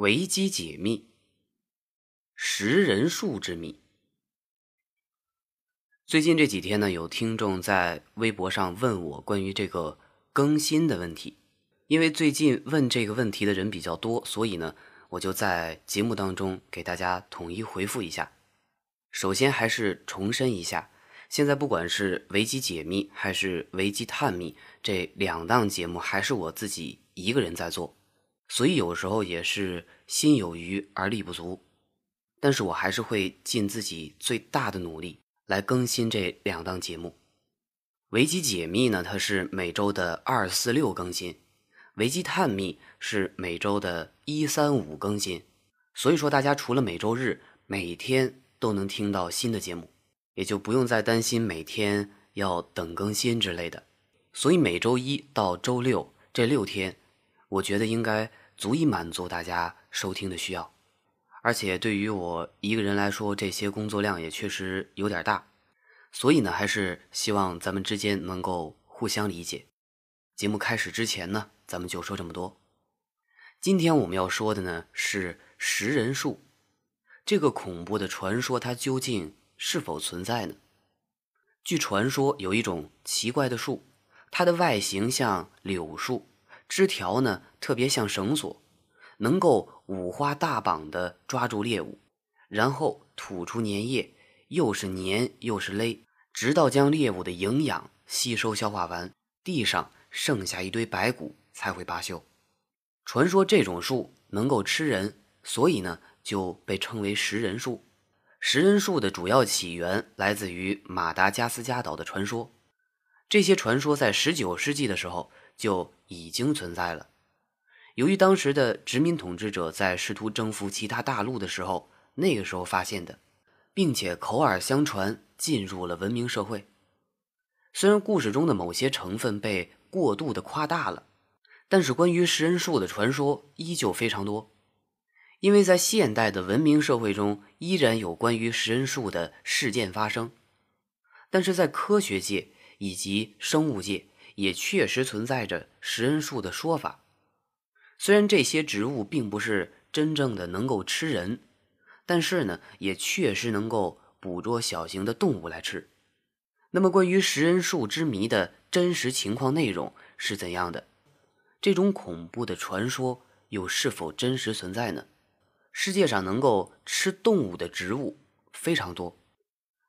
维基解密，食人树之谜。最近这几天呢，有听众在微博上问我关于这个更新的问题。因为最近问这个问题的人比较多，所以呢，我就在节目当中给大家统一回复一下。首先还是重申一下，现在不管是维基解密还是维基探秘这两档节目，还是我自己一个人在做。所以有时候也是心有余而力不足，但是我还是会尽自己最大的努力来更新这两档节目。维基解密呢，它是每周的二四六更新；维基探秘是每周的一三五更新。所以说，大家除了每周日，每天都能听到新的节目，也就不用再担心每天要等更新之类的。所以每周一到周六这六天，我觉得应该。足以满足大家收听的需要，而且对于我一个人来说，这些工作量也确实有点大，所以呢，还是希望咱们之间能够互相理解。节目开始之前呢，咱们就说这么多。今天我们要说的呢是食人树，这个恐怖的传说它究竟是否存在呢？据传说，有一种奇怪的树，它的外形像柳树。枝条呢，特别像绳索，能够五花大绑的抓住猎物，然后吐出粘液，又是粘又是勒，直到将猎物的营养吸收消化完，地上剩下一堆白骨才会罢休。传说这种树能够吃人，所以呢就被称为食人树。食人树的主要起源来自于马达加斯加岛的传说，这些传说在十九世纪的时候。就已经存在了。由于当时的殖民统治者在试图征服其他大陆的时候，那个时候发现的，并且口耳相传进入了文明社会。虽然故事中的某些成分被过度的夸大了，但是关于食人树的传说依旧非常多。因为在现代的文明社会中，依然有关于食人树的事件发生，但是在科学界以及生物界。也确实存在着食人树的说法，虽然这些植物并不是真正的能够吃人，但是呢，也确实能够捕捉小型的动物来吃。那么，关于食人树之谜的真实情况内容是怎样的？这种恐怖的传说又是否真实存在呢？世界上能够吃动物的植物非常多，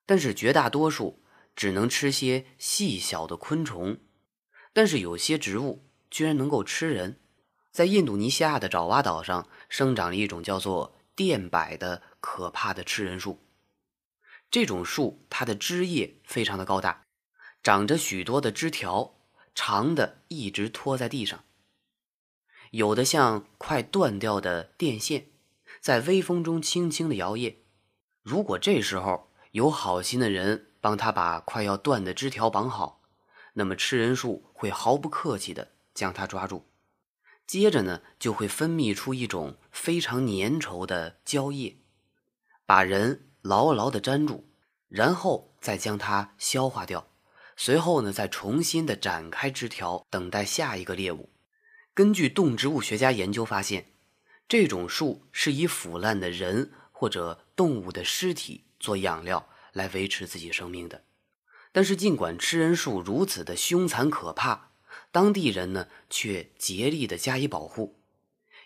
但是绝大多数只能吃些细小的昆虫。但是有些植物居然能够吃人，在印度尼西亚的爪哇岛上生长了一种叫做电柏的可怕的吃人树。这种树它的枝叶非常的高大，长着许多的枝条，长的一直拖在地上，有的像快断掉的电线，在微风中轻轻的摇曳。如果这时候有好心的人帮他把快要断的枝条绑好。那么吃人树会毫不客气地将它抓住，接着呢就会分泌出一种非常粘稠的胶液，把人牢牢地粘住，然后再将它消化掉。随后呢再重新的展开枝条，等待下一个猎物。根据动植物学家研究发现，这种树是以腐烂的人或者动物的尸体做养料来维持自己生命的。但是，尽管吃人树如此的凶残可怕，当地人呢却竭力的加以保护，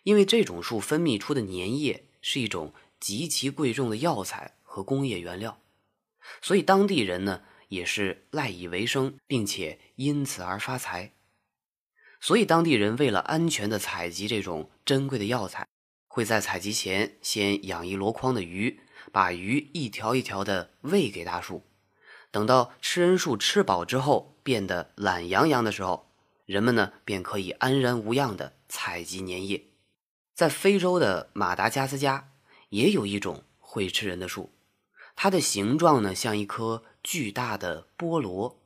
因为这种树分泌出的粘液是一种极其贵重的药材和工业原料，所以当地人呢也是赖以为生，并且因此而发财。所以，当地人为了安全的采集这种珍贵的药材，会在采集前先养一箩筐的鱼，把鱼一条一条的喂给大树。等到吃人树吃饱之后变得懒洋洋的时候，人们呢便可以安然无恙地采集粘液。在非洲的马达加斯加也有一种会吃人的树，它的形状呢像一颗巨大的菠萝，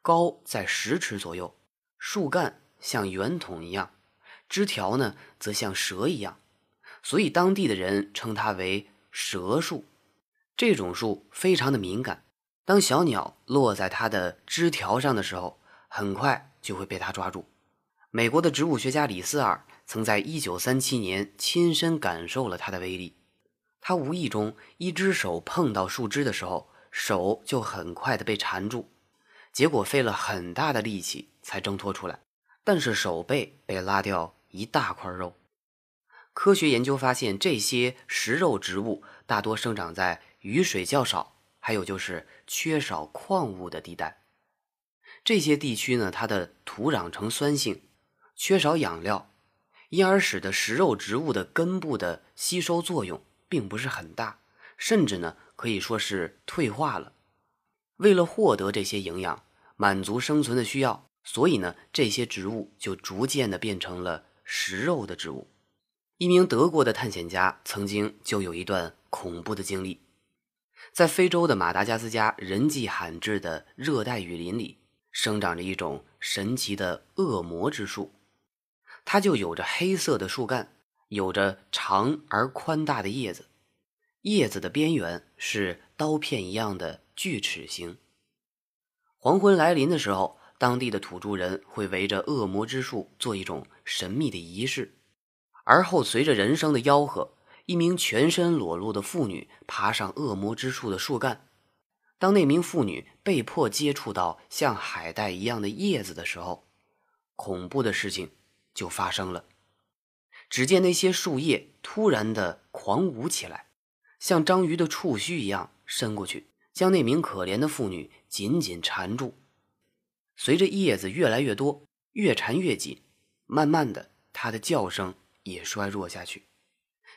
高在十尺左右，树干像圆筒一样，枝条呢则像蛇一样，所以当地的人称它为蛇树。这种树非常的敏感。当小鸟落在它的枝条上的时候，很快就会被它抓住，美国的植物学家李斯尔曾在1937年亲身感受了它的威力。他无意中一只手碰到树枝的时候，手就很快的被缠住，结果费了很大的力气才挣脱出来，但是手背被拉掉一大块肉。科学研究发现，这些食肉植物大多生长在雨水较少，还有就是缺少矿物的地带。这些地区呢，它的土壤呈酸性，缺少养料，因而使得食肉植物的根部的吸收作用并不是很大，甚至呢可以说是退化了。为了获得这些营养，满足生存的需要，所以呢这些植物就逐渐的变成了食肉的植物。一名德国的探险家曾经就有一段恐怖的经历，在非洲的马达加斯加人迹罕至的热带雨林里，生长着一种神奇的恶魔之树，它就有着黑色的树干，有着长而宽大的叶子，叶子的边缘是刀片一样的锯齿形。黄昏来临的时候，当地的土著人会围着恶魔之树做一种神秘的仪式。而后，随着人声的吆喝，一名全身裸露的妇女爬上恶魔之树的树干。当那名妇女被迫接触到像海带一样的叶子的时候，恐怖的事情就发生了。只见那些树叶突然的狂舞起来，像章鱼的触须一样伸过去，将那名可怜的妇女紧紧缠住。随着叶子越来越多，越缠越紧，慢慢的，她的叫声。也衰弱下去，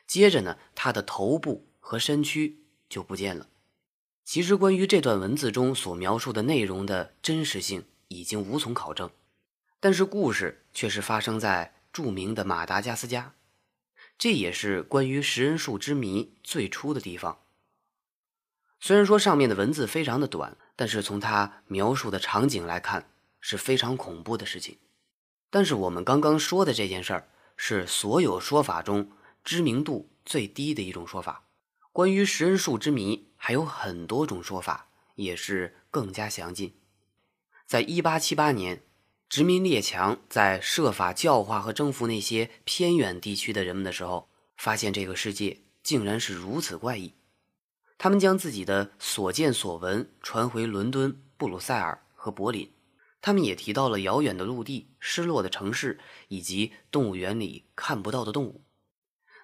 接着呢，他的头部和身躯就不见了。其实，关于这段文字中所描述的内容的真实性已经无从考证，但是故事却是发生在著名的马达加斯加，这也是关于食人树之谜最初的地方。虽然说上面的文字非常的短，但是从他描述的场景来看是非常恐怖的事情。但是我们刚刚说的这件事儿。是所有说法中知名度最低的一种说法。关于食人树之谜，还有很多种说法，也是更加详尽。在一八七八年，殖民列强在设法教化和征服那些偏远地区的人们的时候，发现这个世界竟然是如此怪异。他们将自己的所见所闻传回伦敦、布鲁塞尔和柏林。他们也提到了遥远的陆地、失落的城市以及动物园里看不到的动物。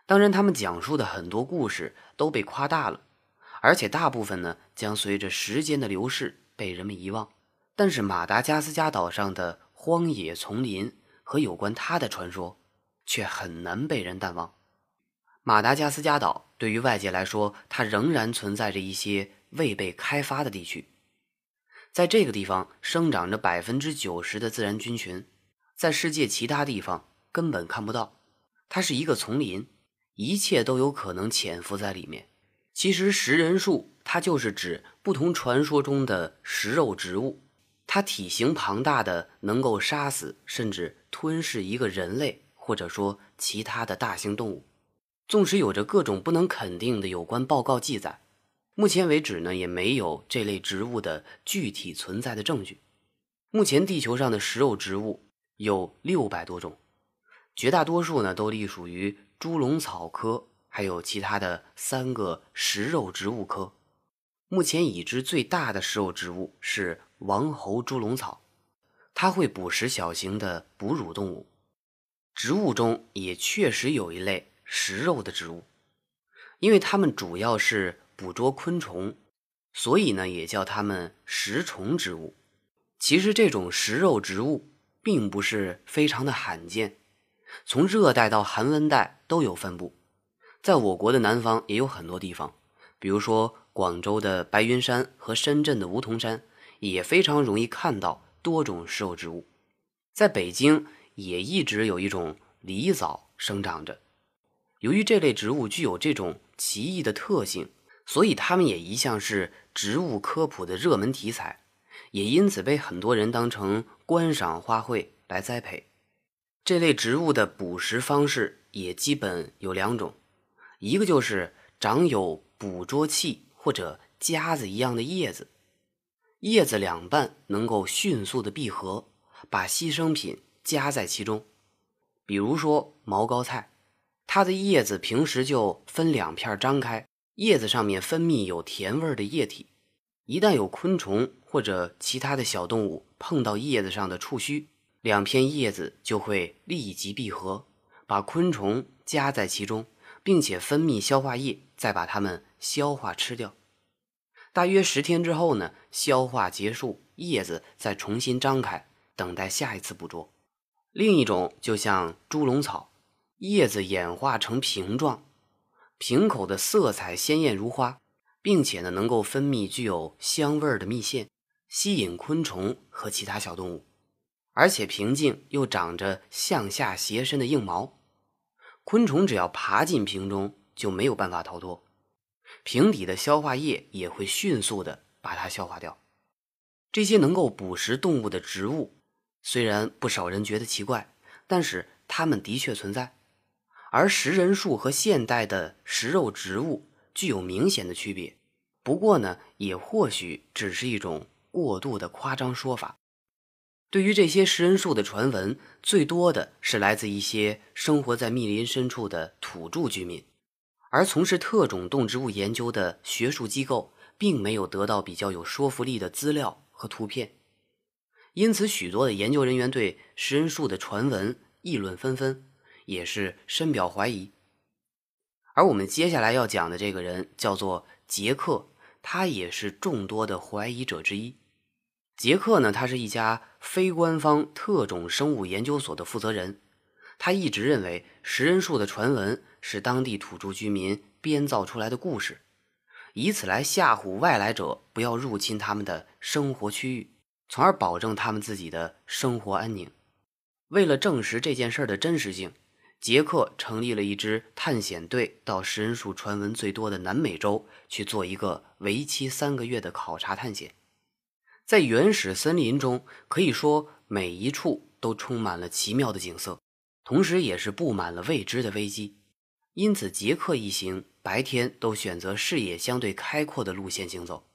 当然，他们讲述的很多故事都被夸大了，而且大部分呢将随着时间的流逝被人们遗忘。但是，马达加斯加岛上的荒野丛林和有关它的传说却很难被人淡忘。马达加斯加岛对于外界来说，它仍然存在着一些未被开发的地区。在这个地方生长着百分之九十的自然菌群，在世界其他地方根本看不到。它是一个丛林，一切都有可能潜伏在里面。其实食人树它就是指不同传说中的食肉植物，它体型庞大的，能够杀死甚至吞噬一个人类，或者说其他的大型动物。纵使有着各种不能肯定的有关报告记载。目前为止呢，也没有这类植物的具体存在的证据。目前地球上的食肉植物有六百多种，绝大多数呢都隶属于猪笼草科，还有其他的三个食肉植物科。目前已知最大的食肉植物是王侯猪笼草，它会捕食小型的哺乳动物。植物中也确实有一类食肉的植物，因为它们主要是。捕捉昆虫，所以呢也叫它们食虫植物。其实这种食肉植物并不是非常的罕见，从热带到寒温带都有分布。在我国的南方也有很多地方，比如说广州的白云山和深圳的梧桐山，也非常容易看到多种食肉植物。在北京也一直有一种狸藻生长着，由于这类植物具有这种奇异的特性。所以，它们也一向是植物科普的热门题材，也因此被很多人当成观赏花卉来栽培。这类植物的捕食方式也基本有两种，一个就是长有捕捉器或者夹子一样的叶子，叶子两半能够迅速的闭合，把牺牲品夹在其中，比如说毛膏菜，它的叶子平时就分两片张开，叶子上面分泌有甜味的液体。一旦有昆虫或者其他的小动物碰到叶子上的触须，两片叶子就会立即闭合，把昆虫夹在其中，并且分泌消化液，再把它们消化吃掉。大约十天之后呢，消化结束，叶子再重新张开，等待下一次捕捉。另一种就像猪笼草，叶子演化成瓶状，瓶口的色彩鲜艳如花。并且呢，能够分泌具有香味儿的蜜腺，吸引昆虫和其他小动物，而且瓶颈又长着向下斜伸的硬毛，昆虫只要爬进瓶中就没有办法逃脱，瓶底的消化液也会迅速的把它消化掉。这些能够捕食动物的植物，虽然不少人觉得奇怪，但是它们的确存在，而食人树和现代的食肉植物。具有明显的区别，不过呢，也或许只是一种过度的夸张说法。对于这些食人树的传闻，最多的是来自一些生活在密林深处的土著居民，而从事特种动植物研究的学术机构并没有得到比较有说服力的资料和图片，因此许多的研究人员对食人树的传闻议论纷纷，也是深表怀疑。而我们接下来要讲的这个人叫做杰克，他也是众多的怀疑者之一。杰克呢，他是一家非官方特种生物研究所的负责人，他一直认为食人树的传闻是当地土著居民编造出来的故事，以此来吓唬外来者不要入侵他们的生活区域，从而保证他们自己的生活安宁。为了证实这件事的真实性。杰克成立了一支探险队，到食人树传闻最多的南美洲去做一个为期三个月的考察探险。在原始森林中，可以说每一处都充满了奇妙的景色，同时也是布满了未知的危机。因此，杰克一行白天都选择视野相对开阔的路线行走，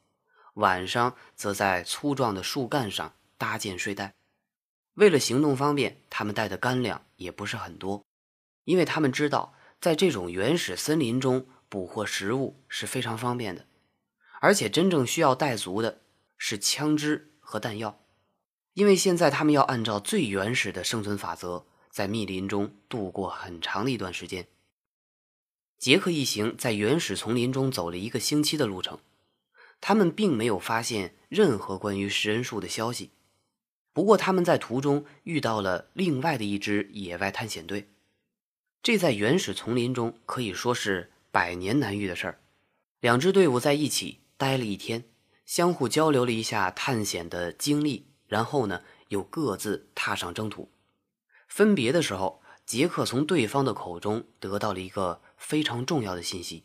晚上则在粗壮的树干上搭建睡袋。为了行动方便，他们带的干粮也不是很多。因为他们知道，在这种原始森林中捕获食物是非常方便的，而且真正需要带足的是枪支和弹药。因为现在他们要按照最原始的生存法则，在密林中度过很长的一段时间。杰克一行在原始丛林中走了一个星期的路程，他们并没有发现任何关于食人树的消息。不过，他们在途中遇到了另外的一支野外探险队。这在原始丛林中可以说是百年难遇的事儿。两支队伍在一起待了一天，相互交流了一下探险的经历，然后呢，又各自踏上征途。分别的时候，杰克从对方的口中得到了一个非常重要的信息，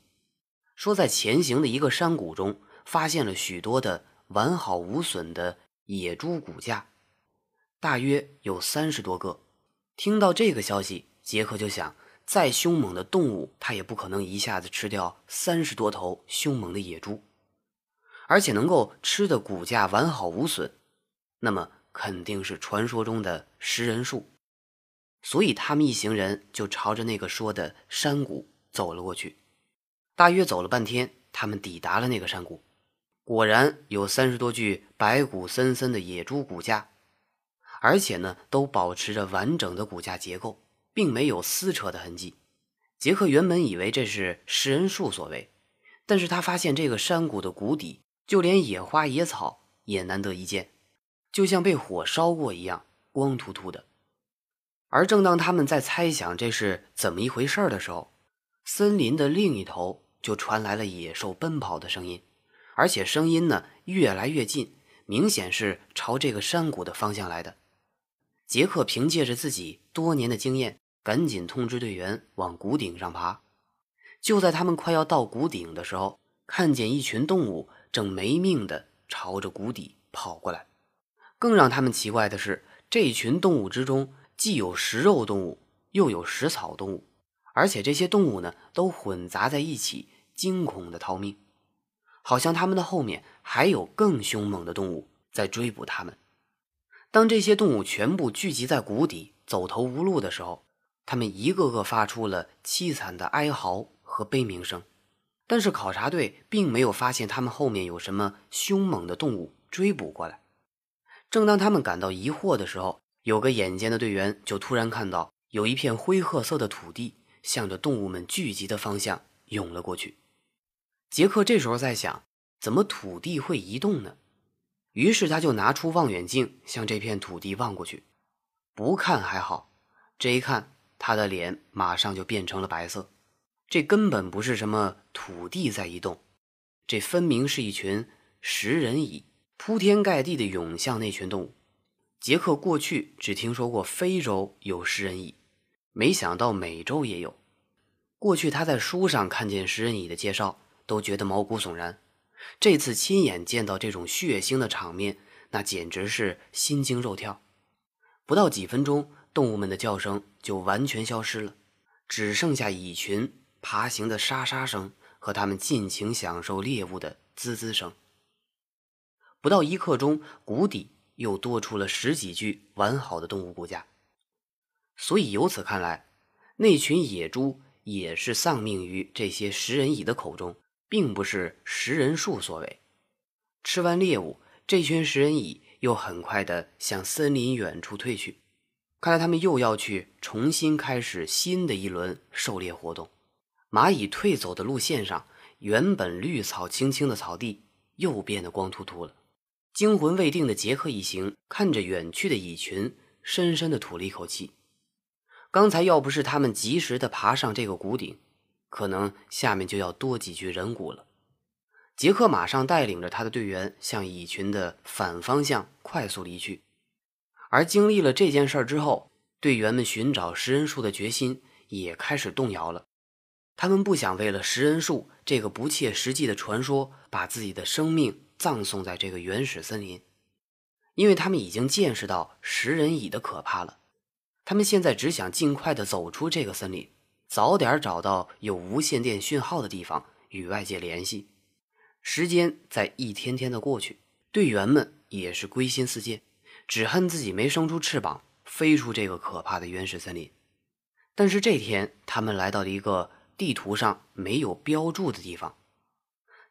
说在前行的一个山谷中发现了许多的完好无损的野猪骨架，大约有三十多个。听到这个消息，杰克就想。再凶猛的动物，它也不可能一下子吃掉三十多头凶猛的野猪，而且能够吃的骨架完好无损，那么肯定是传说中的食人树。所以他们一行人就朝着那个说的山谷走了过去。大约走了半天，他们抵达了那个山谷，果然有三十多具白骨森森的野猪骨架，而且呢，都保持着完整的骨架结构。并没有撕扯的痕迹。杰克原本以为这是食人树所为，但是他发现这个山谷的谷底，就连野花野草也难得一见，就像被火烧过一样，光秃秃的。而正当他们在猜想这是怎么一回事的时候，森林的另一头就传来了野兽奔跑的声音，而且声音呢越来越近，明显是朝这个山谷的方向来的。杰克凭借着自己多年的经验。赶紧通知队员往谷顶上爬。就在他们快要到谷顶的时候，看见一群动物正没命的朝着谷底跑过来。更让他们奇怪的是，这群动物之中既有食肉动物，又有食草动物，而且这些动物呢都混杂在一起，惊恐的逃命，好像他们的后面还有更凶猛的动物在追捕他们。当这些动物全部聚集在谷底，走投无路的时候，他们一个个发出了凄惨的哀嚎和悲鸣声。但是考察队并没有发现他们后面有什么凶猛的动物追捕过来。正当他们感到疑惑的时候，有个眼尖的队员就突然看到有一片灰褐色的土地向着动物们聚集的方向涌了过去。杰克这时候在想，怎么土地会移动呢？于是他就拿出望远镜向这片土地望过去。不看还好，这一看，他的脸马上就变成了白色。这根本不是什么土地在移动，这分明是一群食人蚁铺天盖地的涌向那群动物。杰克过去只听说过非洲有食人蚁，没想到美洲也有。过去他在书上看见食人蚁的介绍，都觉得毛骨悚然。这次亲眼见到这种血腥的场面，那简直是心惊肉跳。不到几分钟，动物们的叫声就完全消失了，只剩下蚁群。爬行的沙沙声和他们尽情享受猎物的滋滋声。不到一刻钟，谷底又多出了十几具完好的动物骨架。所以由此看来，那群野猪也是丧命于这些食人蚁的口中，并不是食人树所为。吃完猎物，这群食人蚁又很快地向森林远处退去。看来他们又要去重新开始新的一轮狩猎活动。蚂蚁退走的路线上，原本绿草青青的草地又变得光秃秃了。惊魂未定的杰克一行看着远去的蚁群，深深的吐了一口气。刚才要不是他们及时的爬上这个谷顶，可能下面就要多几具人骨了。杰克马上带领着他的队员向蚁群的反方向快速离去。而经历了这件事儿之后，队员们寻找食人树的决心也开始动摇了。他们不想为了食人树这个不切实际的传说，把自己的生命葬送在这个原始森林，因为他们已经见识到食人蚁的可怕了。他们现在只想尽快的走出这个森林，早点找到有无线电讯号的地方与外界联系。时间在一天天的过去，队员们也是归心似箭，只恨自己没生出翅膀，飞出这个可怕的原始森林。但是这天，他们来到了一个。地图上没有标注的地方。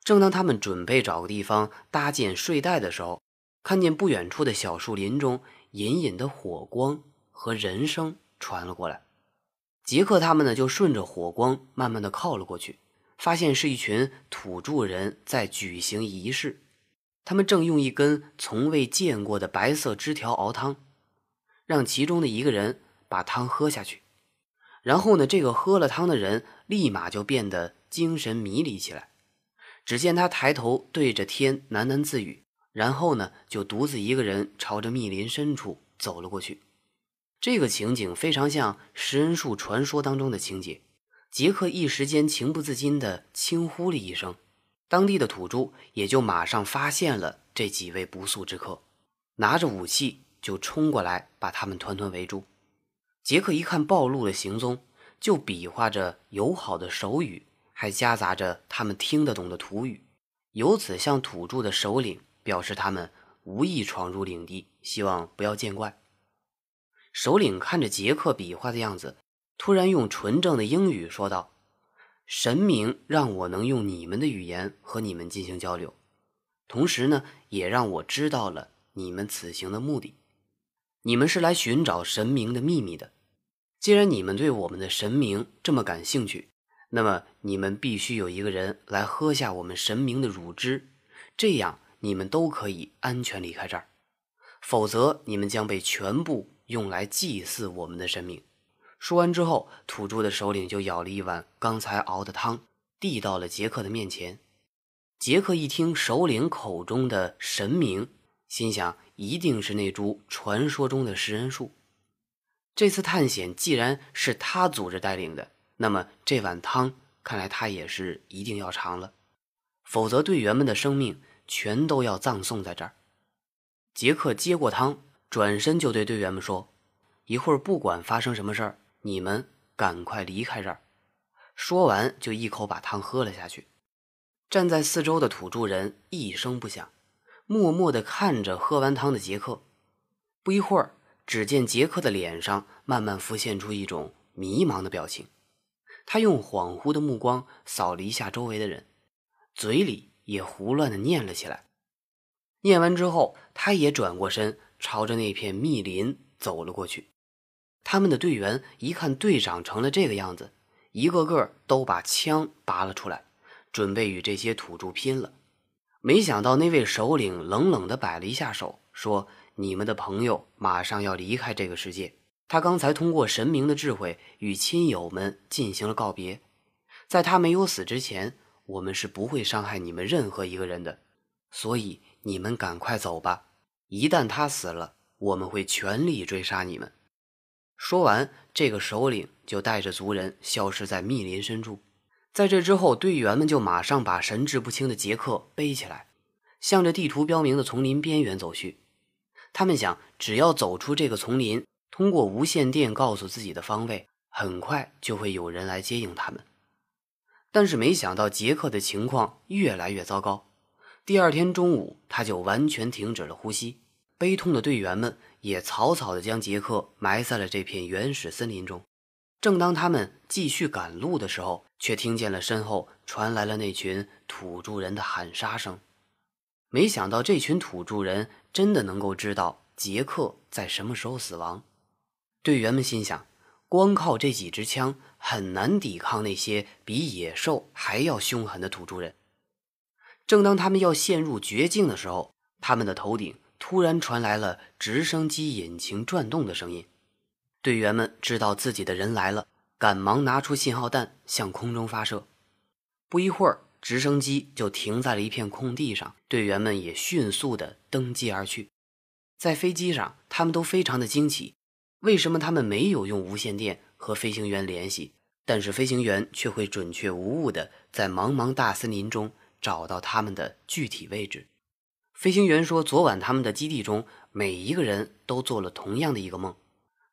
正当他们准备找个地方搭建睡袋的时候，看见不远处的小树林中隐隐的火光和人声传了过来。杰克他们呢，就顺着火光慢慢的靠了过去，发现是一群土著人在举行仪式。他们正用一根从未见过的白色枝条熬汤，让其中的一个人把汤喝下去。然后呢，这个喝了汤的人立马就变得精神迷离起来。只见他抬头对着天喃喃自语，然后呢，就独自一个人朝着密林深处走了过去。这个情景非常像食人树传说当中的情节。杰克一时间情不自禁地轻呼了一声，当地的土著也就马上发现了这几位不速之客，拿着武器就冲过来把他们团团围住。杰克一看暴露了行踪，就比划着友好的手语，还夹杂着他们听得懂的土语，由此向土著的首领表示他们无意闯入领地，希望不要见怪。首领看着杰克比划的样子，突然用纯正的英语说道：“神明让我能用你们的语言和你们进行交流，同时呢，也让我知道了你们此行的目的。你们是来寻找神明的秘密的。”既然你们对我们的神明这么感兴趣，那么你们必须有一个人来喝下我们神明的乳汁，这样你们都可以安全离开这儿。否则，你们将被全部用来祭祀我们的神明。说完之后，土著的首领就舀了一碗刚才熬的汤，递到了杰克的面前。杰克一听首领口中的神明，心想一定是那株传说中的食人树。这次探险既然是他组织带领的，那么这碗汤看来他也是一定要尝了，否则队员们的生命全都要葬送在这儿。杰克接过汤，转身就对队员们说：“一会儿不管发生什么事儿，你们赶快离开这儿。”说完就一口把汤喝了下去。站在四周的土著人一声不响，默默地看着喝完汤的杰克。不一会儿。只见杰克的脸上慢慢浮现出一种迷茫的表情。他用恍惚的目光扫了一下周围的人，嘴里也胡乱的念了起来。念完之后，他也转过身，朝着那片密林走了过去。他们的队员一看队长成了这个样子，一个个都把枪拔了出来，准备与这些土著拼了。没想到那位首领冷冷的摆了一下手，说：“你们的朋友马上要离开这个世界。”他刚才通过神明的智慧与亲友们进行了告别，在他没有死之前，我们是不会伤害你们任何一个人的，所以你们赶快走吧。一旦他死了，我们会全力追杀你们。说完，这个首领就带着族人消失在密林深处。在这之后，队员们就马上把神志不清的杰克背起来，向着地图标明的丛林边缘走去。他们想，只要走出这个丛林。通过无线电告诉自己的方位，很快就会有人来接应他们。但是没想到杰克的情况越来越糟糕。第二天中午，他就完全停止了呼吸。悲痛的队员们也草草地将杰克埋在了这片原始森林中。正当他们继续赶路的时候，却听见了身后传来了那群土著人的喊杀声。没想到这群土著人真的能够知道杰克在什么时候死亡。队员们心想，光靠这几支枪很难抵抗那些比野兽还要凶狠的土著人。正当他们要陷入绝境的时候，他们的头顶突然传来了直升机引擎转动的声音。队员们知道自己的人来了，赶忙拿出信号弹向空中发射。不一会儿，直升机就停在了一片空地上，队员们也迅速地登机而去。在飞机上，他们都非常的惊奇。为什么他们没有用无线电和飞行员联系，但是飞行员却会准确无误地在茫茫大森林中找到他们的具体位置？飞行员说，昨晚他们的基地中每一个人都做了同样的一个梦，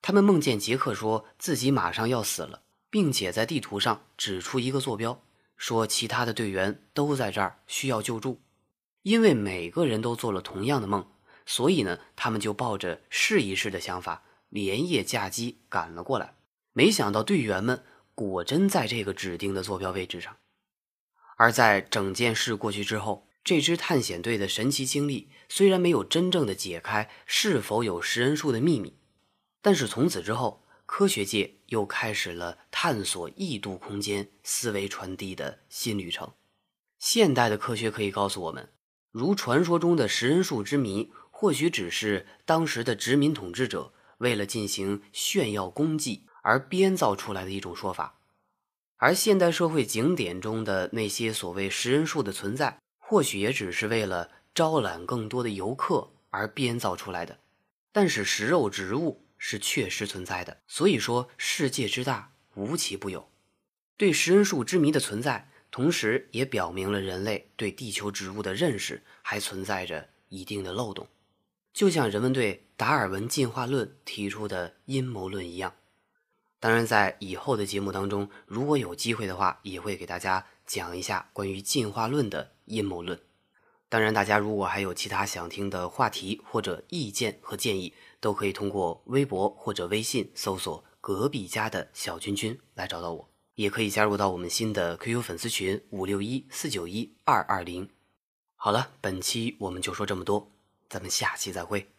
他们梦见杰克说自己马上要死了，并且在地图上指出一个坐标，说其他的队员都在这儿需要救助。因为每个人都做了同样的梦，所以呢，他们就抱着试一试的想法。连夜驾机赶了过来，没想到队员们果真在这个指定的坐标位置上。而在整件事过去之后，这支探险队的神奇经历虽然没有真正的解开是否有食人树的秘密，但是从此之后，科学界又开始了探索异度空间思维传递的新旅程。现代的科学可以告诉我们，如传说中的食人树之谜，或许只是当时的殖民统治者。为了进行炫耀功绩而编造出来的一种说法，而现代社会景点中的那些所谓食人树的存在，或许也只是为了招揽更多的游客而编造出来的。但是食肉植物是确实存在的，所以说世界之大无奇不有。对食人树之谜的存在，同时也表明了人类对地球植物的认识还存在着一定的漏洞。就像人们对达尔文进化论提出的阴谋论一样，当然，在以后的节目当中，如果有机会的话，也会给大家讲一下关于进化论的阴谋论。当然，大家如果还有其他想听的话题或者意见和建议，都可以通过微博或者微信搜索“隔壁家的小君君”来找到我，也可以加入到我们新的 QQ 粉丝群五六一四九一二二零。好了，本期我们就说这么多。咱们下期再会。